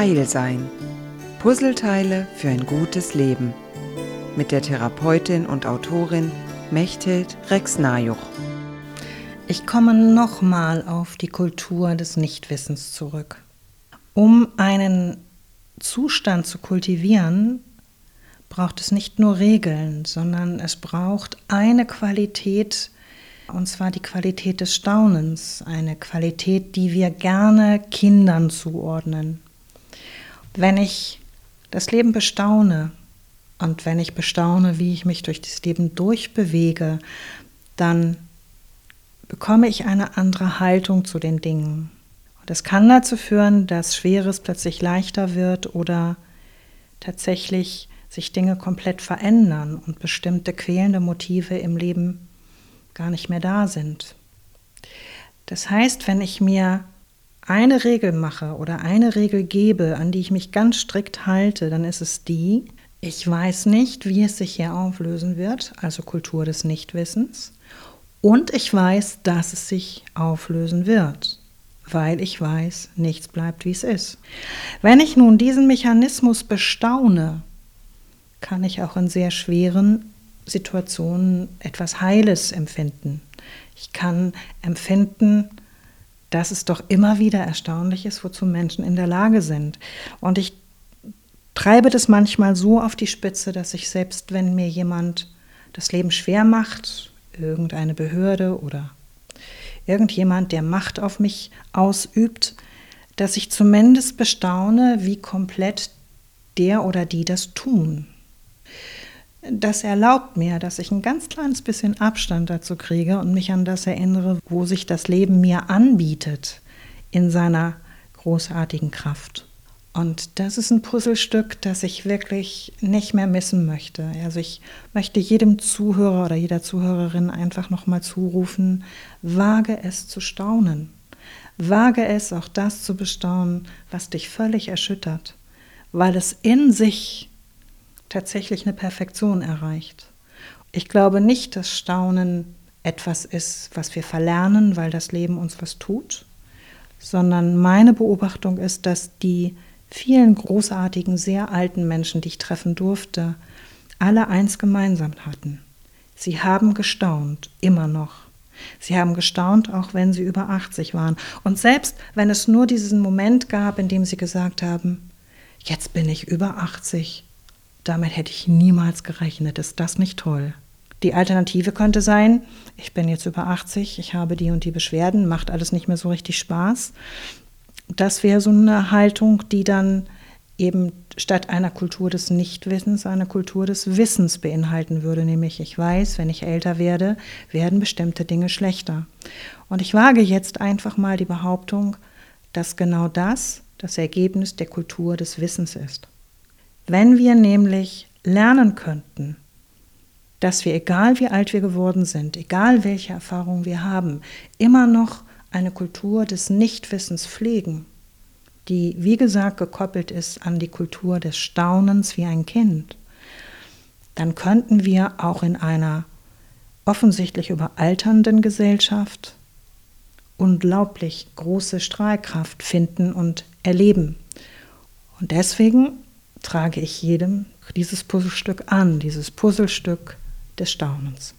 Heil sein. Puzzleteile für ein gutes Leben. Mit der Therapeutin und Autorin Mechthild Rex-Najuch. Ich komme nochmal auf die Kultur des Nichtwissens zurück. Um einen Zustand zu kultivieren, braucht es nicht nur Regeln, sondern es braucht eine Qualität, und zwar die Qualität des Staunens, eine Qualität, die wir gerne Kindern zuordnen. Wenn ich das Leben bestaune und wenn ich bestaune, wie ich mich durch das Leben durchbewege, dann bekomme ich eine andere Haltung zu den Dingen. Und das kann dazu führen, dass Schweres plötzlich leichter wird oder tatsächlich sich Dinge komplett verändern und bestimmte quälende Motive im Leben gar nicht mehr da sind. Das heißt, wenn ich mir eine Regel mache oder eine Regel gebe, an die ich mich ganz strikt halte, dann ist es die, ich weiß nicht, wie es sich hier auflösen wird, also Kultur des Nichtwissens, und ich weiß, dass es sich auflösen wird, weil ich weiß, nichts bleibt, wie es ist. Wenn ich nun diesen Mechanismus bestaune, kann ich auch in sehr schweren Situationen etwas Heiles empfinden. Ich kann empfinden, dass es doch immer wieder erstaunlich ist, wozu Menschen in der Lage sind. Und ich treibe das manchmal so auf die Spitze, dass ich selbst, wenn mir jemand das Leben schwer macht, irgendeine Behörde oder irgendjemand, der Macht auf mich ausübt, dass ich zumindest bestaune, wie komplett der oder die das tun das erlaubt mir, dass ich ein ganz kleines bisschen Abstand dazu kriege und mich an das erinnere, wo sich das Leben mir anbietet in seiner großartigen Kraft. Und das ist ein Puzzlestück, das ich wirklich nicht mehr missen möchte. Also ich möchte jedem Zuhörer oder jeder Zuhörerin einfach nochmal zurufen, wage es zu staunen. Wage es auch das zu bestaunen, was dich völlig erschüttert, weil es in sich tatsächlich eine Perfektion erreicht. Ich glaube nicht, dass Staunen etwas ist, was wir verlernen, weil das Leben uns was tut, sondern meine Beobachtung ist, dass die vielen großartigen, sehr alten Menschen, die ich treffen durfte, alle eins gemeinsam hatten. Sie haben gestaunt, immer noch. Sie haben gestaunt, auch wenn sie über 80 waren. Und selbst wenn es nur diesen Moment gab, in dem sie gesagt haben, jetzt bin ich über 80 damit hätte ich niemals gerechnet. Ist das nicht toll? Die Alternative könnte sein, ich bin jetzt über 80, ich habe die und die Beschwerden, macht alles nicht mehr so richtig Spaß. Das wäre so eine Haltung, die dann eben statt einer Kultur des Nichtwissens eine Kultur des Wissens beinhalten würde, nämlich ich weiß, wenn ich älter werde, werden bestimmte Dinge schlechter. Und ich wage jetzt einfach mal die Behauptung, dass genau das das Ergebnis der Kultur des Wissens ist. Wenn wir nämlich lernen könnten, dass wir, egal wie alt wir geworden sind, egal welche Erfahrungen wir haben, immer noch eine Kultur des Nichtwissens pflegen, die, wie gesagt, gekoppelt ist an die Kultur des Staunens wie ein Kind, dann könnten wir auch in einer offensichtlich überalternden Gesellschaft unglaublich große Strahlkraft finden und erleben. Und deswegen trage ich jedem dieses Puzzlestück an, dieses Puzzlestück des Staunens.